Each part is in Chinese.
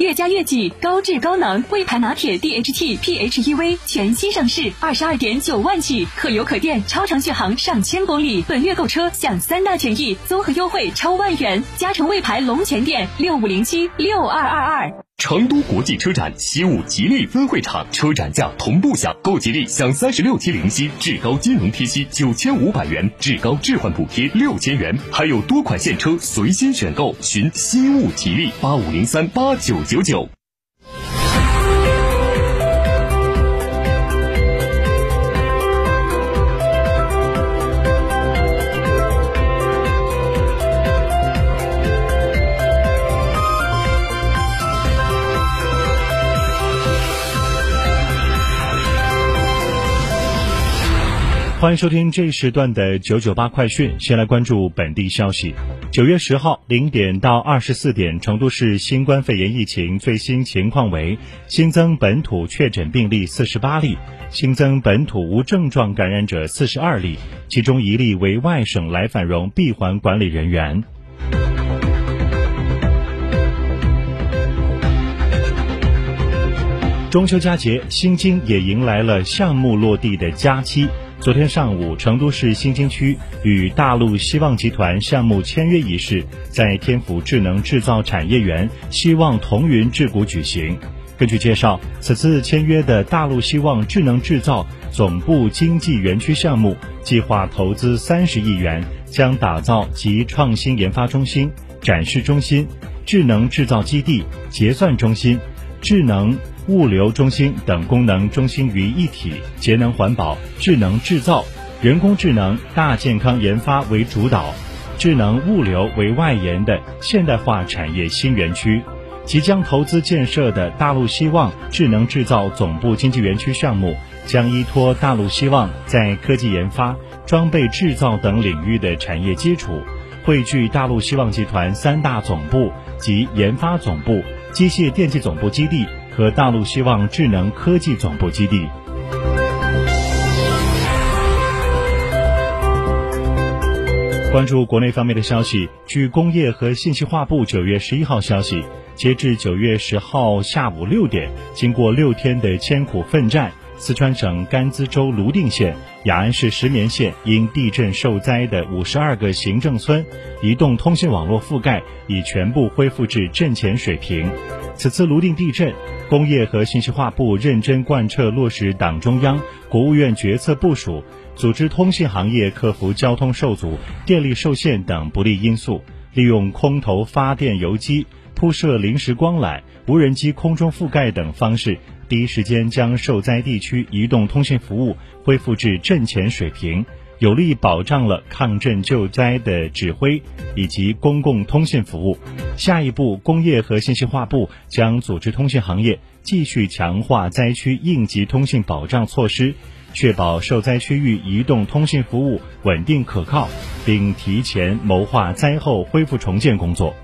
越加越己，高质高能，魏牌拿铁 DHT PHEV 全新上市，二十二点九万起，可油可电，超长续航上千公里。本月购车享三大权益，综合优惠超万元。嘉诚魏牌龙泉店六五零七六二二二。成都国际车展西武吉利分会场车展价同步享，购吉利享三十六期零息，至高金融贴息九千五百元，至高置换补贴六千元，还有多款现车随心选购。寻西武吉利八五零三八九九九。欢迎收听这一时段的九九八快讯。先来关注本地消息。九月十号零点到二十四点，成都市新冠肺炎疫情最新情况为：新增本土确诊病例四十八例，新增本土无症状感染者四十二例，其中一例为外省来返蓉闭环管理人员。中秋佳节，新津也迎来了项目落地的佳期。昨天上午，成都市新津区与大陆希望集团项目签约仪式在天府智能制造产业园希望同云智谷举行。根据介绍，此次签约的大陆希望智能制造总部经济园区项目，计划投资三十亿元，将打造集创新研发中心、展示中心、智能制造基地、结算中心、智能。物流中心等功能中心于一体，节能环保、智能制造、人工智能、大健康研发为主导，智能物流为外延的现代化产业新园区。即将投资建设的大陆希望智能制造总部经济园区项目，将依托大陆希望在科技研发、装备制造等领域的产业基础，汇聚大陆希望集团三大总部及研发总部、机械电气总部基地。和大陆希望智能科技总部基地。关注国内方面的消息，据工业和信息化部九月十一号消息，截至九月十号下午六点，经过六天的艰苦奋战。四川省甘孜州泸定县、雅安市石棉县因地震受灾的五十二个行政村，移动通信网络覆盖已全部恢复至震前水平。此次泸定地震，工业和信息化部认真贯彻落实党中央、国务院决策部署，组织通信行业克服交通受阻、电力受限等不利因素，利用空投发电游机、铺设临时光缆、无人机空中覆盖等方式。第一时间将受灾地区移动通信服务恢复至震前水平，有力保障了抗震救灾的指挥以及公共通信服务。下一步，工业和信息化部将组织通信行业继续强化灾区应急通信保障措施，确保受灾区域移动通信服务稳定可靠，并提前谋划灾后恢复重建工作。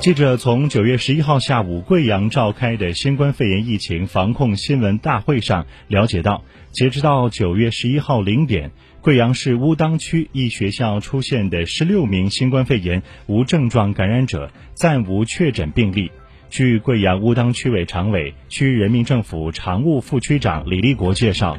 记者从九月十一号下午贵阳召开的新冠肺炎疫情防控新闻大会上了解到，截止到九月十一号零点，贵阳市乌当区一学校出现的十六名新冠肺炎无症状感染者暂无确诊病例。据贵阳乌当区委常委、区人民政府常务副区长李立国介绍。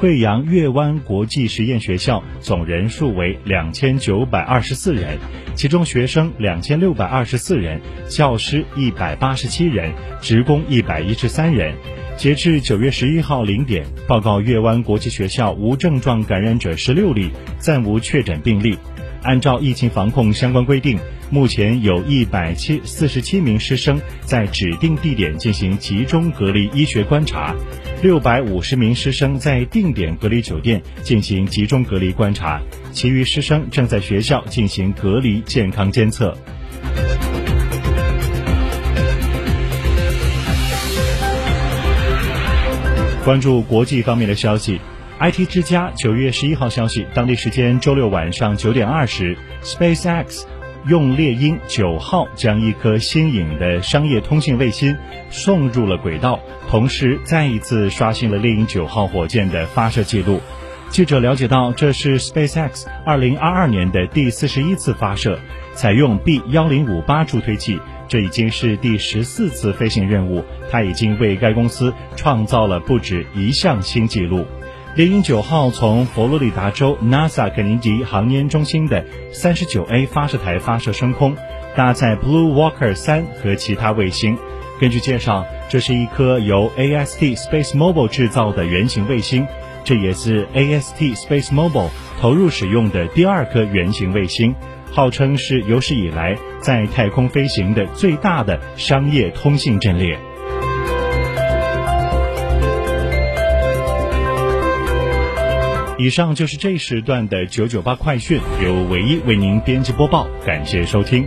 贵阳月湾国际实验学校总人数为两千九百二十四人，其中学生两千六百二十四人，教师一百八十七人，职工一百一十三人。截至九月十一号零点，报告岳湾国际学校无症状感染者十六例，暂无确诊病例。按照疫情防控相关规定，目前有一百七四十七名师生在指定地点进行集中隔离医学观察，六百五十名师生在定点隔离酒店进行集中隔离观察，其余师生正在学校进行隔离健康监测。关注国际方面的消息。IT 之家九月十一号消息，当地时间周六晚上九点二十，SpaceX 用猎鹰九号将一颗新颖的商业通信卫星送入了轨道，同时再一次刷新了猎鹰九号火箭的发射记录。记者了解到，这是 SpaceX 二零二二年的第四十一次发射，采用 B 幺零五八助推器，这已经是第十四次飞行任务，它已经为该公司创造了不止一项新纪录。猎鹰九号从佛罗里达州 NASA 肯尼迪航天中心的三十九 A 发射台发射升空，搭载 Blue Walker 三和其他卫星。根据介绍，这是一颗由 AST Space Mobile 制造的圆形卫星，这也是 AST Space Mobile 投入使用的第二颗圆形卫星，号称是有史以来在太空飞行的最大的商业通信阵列。以上就是这时段的九九八快讯，由唯一为您编辑播报，感谢收听。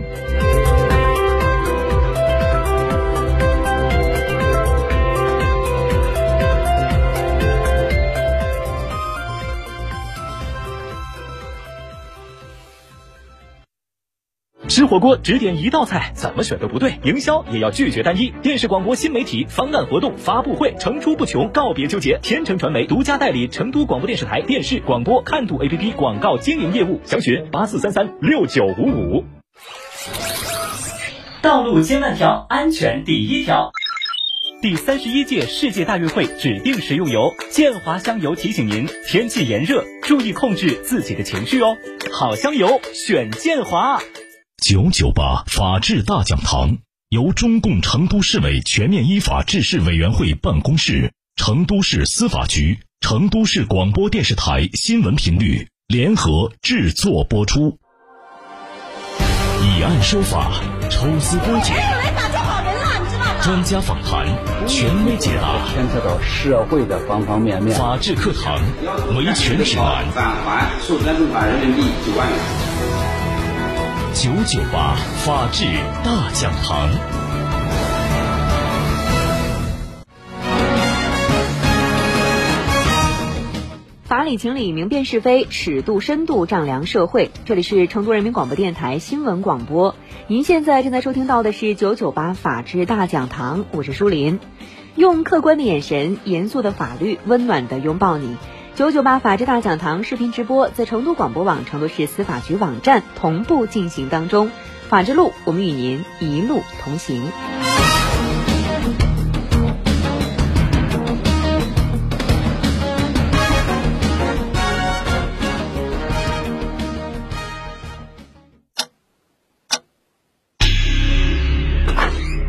吃火锅只点一道菜，怎么选都不对。营销也要拒绝单一。电视广播新媒体方案活动发布会层出不穷，告别纠结。天成传媒独家代理成都广播电视台电视广播看度 APP 广告经营业务，详询八四三三六九五五。道路千万条，安全第一条。第三十一届世界大运会指定食用油建华香油提醒您：天气炎热，注意控制自己的情绪哦。好香油，选建华。九九八法治大讲堂由中共成都市委全面依法治市委员会办公室、成都市司法局、成都市广播电视台新闻频率联合制作播出。以案说法，抽丝剥茧，专家访谈，权威解答，牵扯到社会的方方面面。法治课堂，维权指南，返还受灾中法人民币九万元。九九八法治大讲堂，法理情理，明辨是非，尺度深度丈量社会。这里是成都人民广播电台新闻广播，您现在正在收听到的是九九八法治大讲堂，我是舒林，用客观的眼神，严肃的法律，温暖的拥抱你。九九八法治大讲堂视频直播在成都广播网、成都市司法局网站同步进行当中。法治路，我们与您一路同行。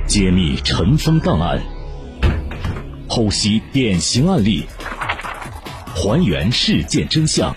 揭秘尘封档案，剖析典型案例。还原事件真相。